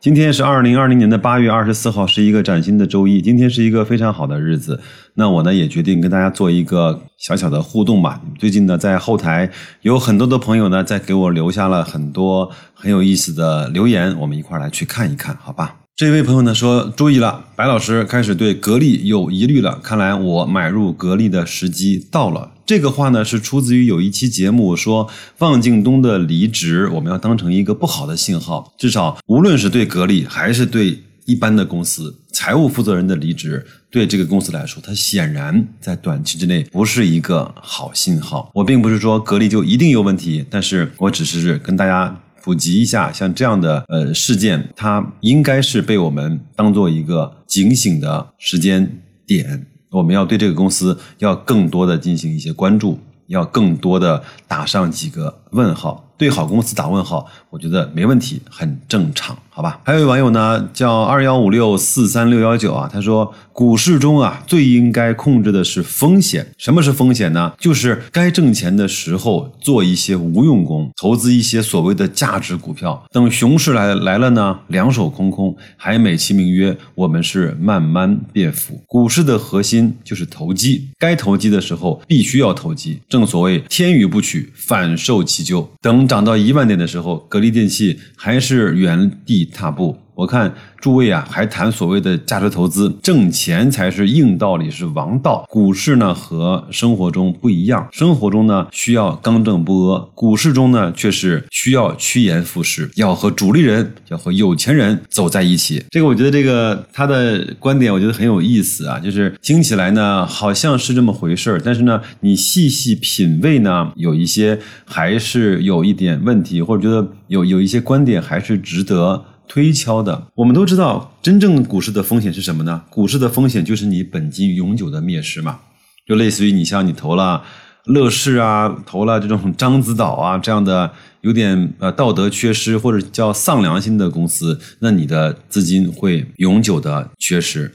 今天是二零二零年的八月二十四号，是一个崭新的周一。今天是一个非常好的日子，那我呢也决定跟大家做一个小小的互动吧。最近呢，在后台有很多的朋友呢，在给我留下了很多很有意思的留言，我们一块儿来去看一看，好吧？这位朋友呢说：“注意了，白老师开始对格力有疑虑了，看来我买入格力的时机到了。”这个话呢是出自于有一期节目说，汪敬东的离职我们要当成一个不好的信号，至少无论是对格力还是对一般的公司，财务负责人的离职对这个公司来说，它显然在短期之内不是一个好信号。我并不是说格力就一定有问题，但是我只是跟大家。普及一下，像这样的呃事件，它应该是被我们当做一个警醒的时间点，我们要对这个公司要更多的进行一些关注，要更多的打上几个问号。对好公司打问号，我觉得没问题，很正常，好吧？还有一位网友呢，叫二幺五六四三六幺九啊，他说股市中啊，最应该控制的是风险。什么是风险呢？就是该挣钱的时候做一些无用功，投资一些所谓的价值股票。等熊市来来了呢，两手空空，还美其名曰我们是慢慢变富。股市的核心就是投机，该投机的时候必须要投机。正所谓天雨不取，反受其咎。等。涨到一万点的时候，格力电器还是原地踏步。我看诸位啊，还谈所谓的价值投资，挣钱才是硬道理，是王道。股市呢和生活中不一样，生活中呢需要刚正不阿，股市中呢却是需要趋炎附势，要和主力人，要和有钱人走在一起。这个我觉得这个他的观点，我觉得很有意思啊，就是听起来呢好像是这么回事儿，但是呢你细细品味呢，有一些还是有一点问题，或者觉得有有一些观点还是值得。推敲的，我们都知道，真正股市的风险是什么呢？股市的风险就是你本金永久的灭失嘛，就类似于你像你投了乐视啊，投了这种獐子岛啊这样的有点呃道德缺失或者叫丧良心的公司，那你的资金会永久的缺失。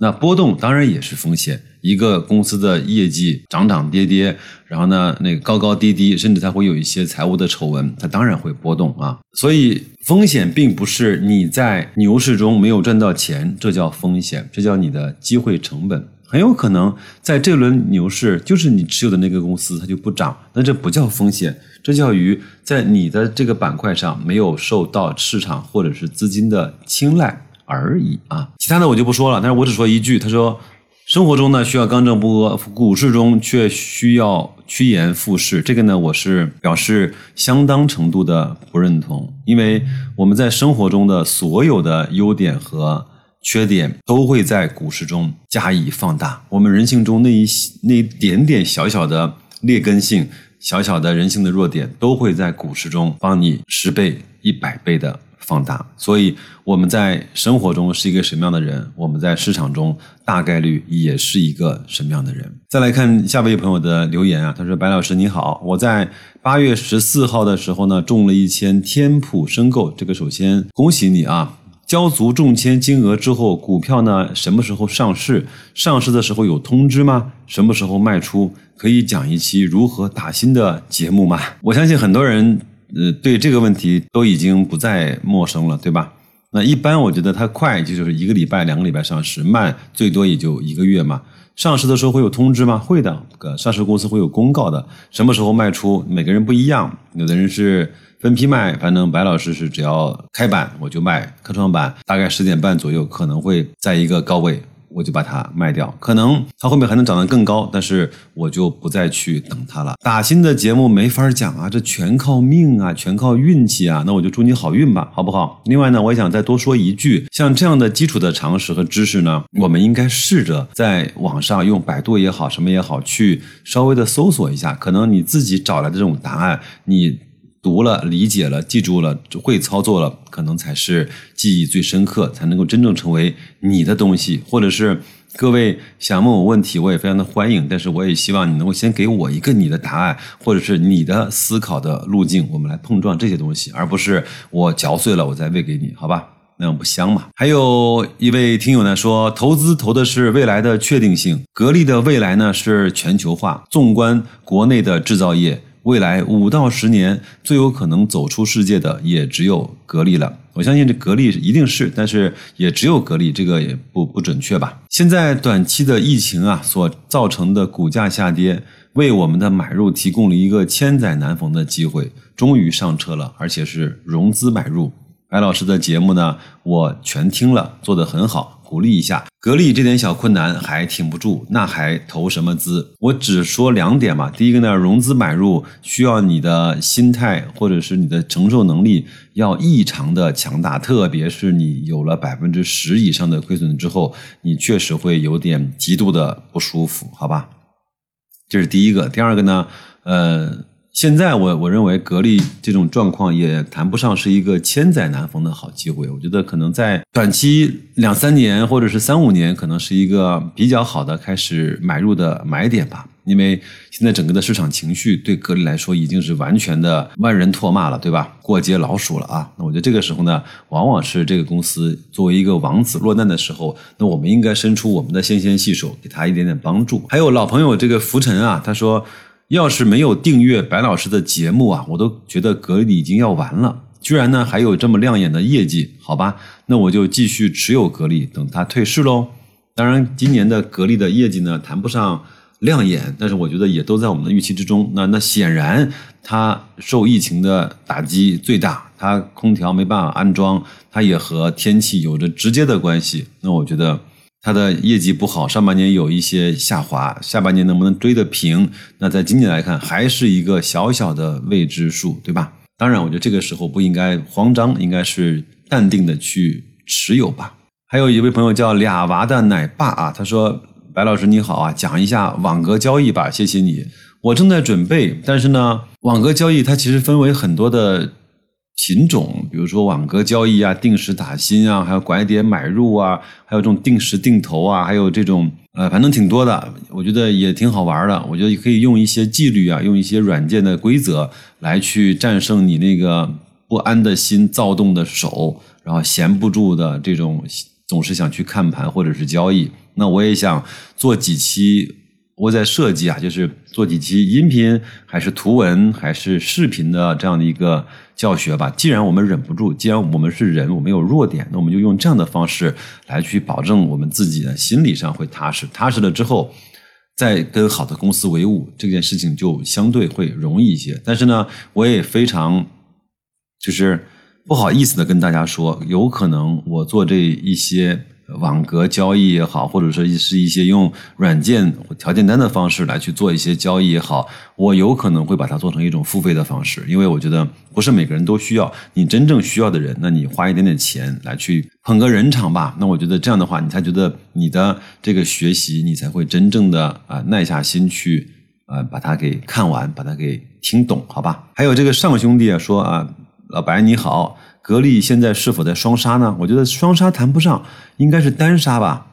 那波动当然也是风险，一个公司的业绩涨涨跌跌，然后呢，那个高高低低，甚至它会有一些财务的丑闻，它当然会波动啊。所以风险并不是你在牛市中没有赚到钱，这叫风险，这叫你的机会成本。很有可能在这轮牛市，就是你持有的那个公司它就不涨，那这不叫风险，这叫于在你的这个板块上没有受到市场或者是资金的青睐。而已啊，其他的我就不说了。但是我只说一句，他说，生活中呢需要刚正不阿，股市中却需要趋炎附势。这个呢，我是表示相当程度的不认同，因为我们在生活中的所有的优点和缺点都会在股市中加以放大。我们人性中那一那一点点小小的劣根性、小小的人性的弱点，都会在股市中帮你十倍、一百倍的。放大，所以我们在生活中是一个什么样的人，我们在市场中大概率也是一个什么样的人。再来看下位朋友的留言啊，他说：“白老师你好，我在八月十四号的时候呢中了一千天普申购，这个首先恭喜你啊！交足中签金额之后，股票呢什么时候上市？上市的时候有通知吗？什么时候卖出？可以讲一期如何打新的节目吗？我相信很多人。”呃，对这个问题都已经不再陌生了，对吧？那一般我觉得它快就是一个礼拜、两个礼拜上市，慢最多也就一个月嘛。上市的时候会有通知吗？会的，上市公司会有公告的，什么时候卖出，每个人不一样。有的人是分批卖，反正白老师是只要开板我就卖，科创板大概十点半左右可能会在一个高位。我就把它卖掉，可能它后面还能涨得更高，但是我就不再去等它了。打新的节目没法讲啊，这全靠命啊，全靠运气啊。那我就祝你好运吧，好不好？另外呢，我也想再多说一句，像这样的基础的常识和知识呢，我们应该试着在网上用百度也好，什么也好，去稍微的搜索一下，可能你自己找来的这种答案，你。读了、理解了、记住了、会操作了，可能才是记忆最深刻，才能够真正成为你的东西，或者是各位想问我问题，我也非常的欢迎，但是我也希望你能够先给我一个你的答案，或者是你的思考的路径，我们来碰撞这些东西，而不是我嚼碎了我再喂给你，好吧？那样不香嘛？还有一位听友呢说，投资投的是未来的确定性，格力的未来呢是全球化。纵观国内的制造业，未来五到十年最有可能走出世界的也只有格力了。我相信这格力一定是，但是也只有格力，这个也不不准确吧？现在短期的疫情啊所造成的股价下跌，为我们的买入提供了一个千载难逢的机会，终于上车了，而且是融资买入。白老师的节目呢，我全听了，做得很好，鼓励一下。格力这点小困难还挺不住，那还投什么资？我只说两点嘛。第一个呢，融资买入需要你的心态或者是你的承受能力要异常的强大，特别是你有了百分之十以上的亏损之后，你确实会有点极度的不舒服，好吧？这是第一个。第二个呢，呃。现在我我认为格力这种状况也谈不上是一个千载难逢的好机会，我觉得可能在短期两三年或者是三五年，可能是一个比较好的开始买入的买点吧。因为现在整个的市场情绪对格力来说已经是完全的万人唾骂了，对吧？过街老鼠了啊！那我觉得这个时候呢，往往是这个公司作为一个王子落难的时候，那我们应该伸出我们的纤纤细手，给他一点点帮助。还有老朋友这个浮尘啊，他说。要是没有订阅白老师的节目啊，我都觉得格力已经要完了。居然呢还有这么亮眼的业绩，好吧，那我就继续持有格力，等它退市喽。当然，今年的格力的业绩呢谈不上亮眼，但是我觉得也都在我们的预期之中。那那显然它受疫情的打击最大，它空调没办法安装，它也和天气有着直接的关系。那我觉得。它的业绩不好，上半年有一些下滑，下半年能不能追得平？那在今年来看，还是一个小小的未知数，对吧？当然，我觉得这个时候不应该慌张，应该是淡定的去持有吧。还有一位朋友叫俩娃的奶爸啊，他说：“白老师你好啊，讲一下网格交易吧，谢谢你。我正在准备，但是呢，网格交易它其实分为很多的。”品种，比如说网格交易啊，定时打新啊，还有拐点买入啊，还有这种定时定投啊，还有这种呃，反正挺多的，我觉得也挺好玩的。我觉得可以用一些纪律啊，用一些软件的规则来去战胜你那个不安的心、躁动的手，然后闲不住的这种总是想去看盘或者是交易。那我也想做几期。我在设计啊，就是做几期音频，还是图文，还是视频的这样的一个教学吧。既然我们忍不住，既然我们是人，我们有弱点，那我们就用这样的方式来去保证我们自己的心理上会踏实。踏实了之后，再跟好的公司为伍，这件事情就相对会容易一些。但是呢，我也非常就是不好意思的跟大家说，有可能我做这一些。网格交易也好，或者说是一些用软件条件单的方式来去做一些交易也好，我有可能会把它做成一种付费的方式，因为我觉得不是每个人都需要。你真正需要的人，那你花一点点钱来去捧个人场吧。那我觉得这样的话，你才觉得你的这个学习，你才会真正的啊耐下心去啊把它给看完，把它给听懂，好吧？还有这个上兄弟啊说啊，老白你好。格力现在是否在双杀呢？我觉得双杀谈不上，应该是单杀吧。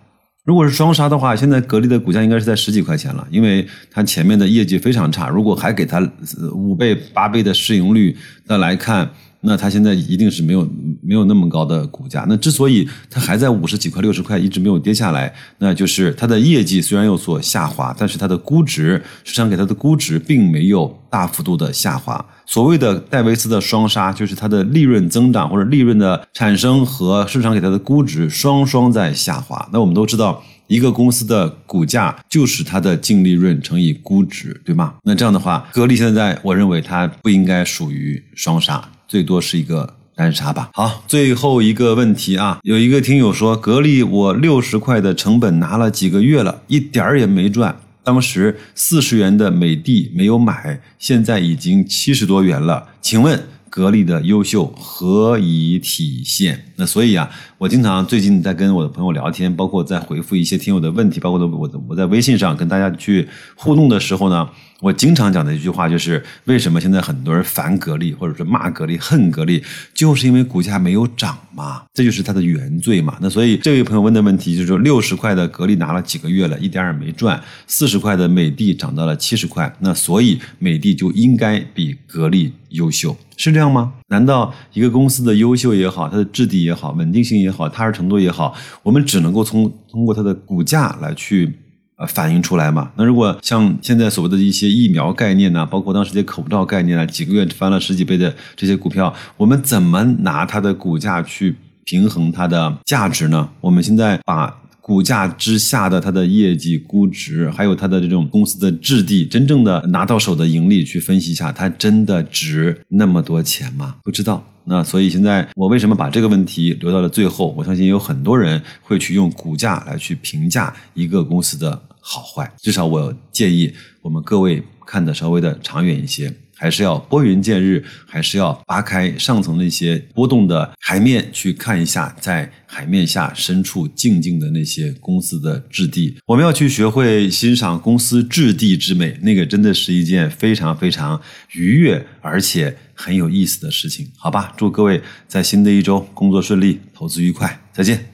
如果是双杀的话，现在格力的股价应该是在十几块钱了，因为它前面的业绩非常差。如果还给它五倍、八倍的市盈率那来看。那它现在一定是没有没有那么高的股价。那之所以它还在五十几块、六十块一直没有跌下来，那就是它的业绩虽然有所下滑，但是它的估值市场给它的估值并没有大幅度的下滑。所谓的戴维斯的双杀，就是它的利润增长或者利润的产生和市场给它的估值双双在下滑。那我们都知道，一个公司的股价就是它的净利润乘以估值，对吗？那这样的话，格力现在我认为它不应该属于双杀。最多是一个单杀吧。好，最后一个问题啊，有一个听友说，格力我六十块的成本拿了几个月了，一点儿也没赚。当时四十元的美的没有买，现在已经七十多元了。请问格力的优秀何以体现？那所以啊，我经常最近在跟我的朋友聊天，包括在回复一些听友的问题，包括我我我在微信上跟大家去互动的时候呢。我经常讲的一句话就是：为什么现在很多人烦格力，或者说骂格力、恨格力，就是因为股价没有涨嘛，这就是它的原罪嘛。那所以这位朋友问的问题就是说，六十块的格力拿了几个月了，一点也没赚；四十块的美的涨到了七十块，那所以美的就应该比格力优秀，是这样吗？难道一个公司的优秀也好，它的质地也好，稳定性也好，踏实程度也好，我们只能够从通过它的股价来去？呃，反映出来嘛？那如果像现在所谓的一些疫苗概念呢，包括当时的口罩概念啊，几个月翻了十几倍的这些股票，我们怎么拿它的股价去平衡它的价值呢？我们现在把股价之下的它的业绩估值，还有它的这种公司的质地，真正的拿到手的盈利去分析一下，它真的值那么多钱吗？不知道。那所以现在我为什么把这个问题留到了最后？我相信有很多人会去用股价来去评价一个公司的好坏。至少我建议我们各位看的稍微的长远一些。还是要拨云见日，还是要扒开上层那些波动的海面去看一下，在海面下深处静静的那些公司的质地。我们要去学会欣赏公司质地之美，那个真的是一件非常非常愉悦而且很有意思的事情，好吧？祝各位在新的一周工作顺利，投资愉快，再见。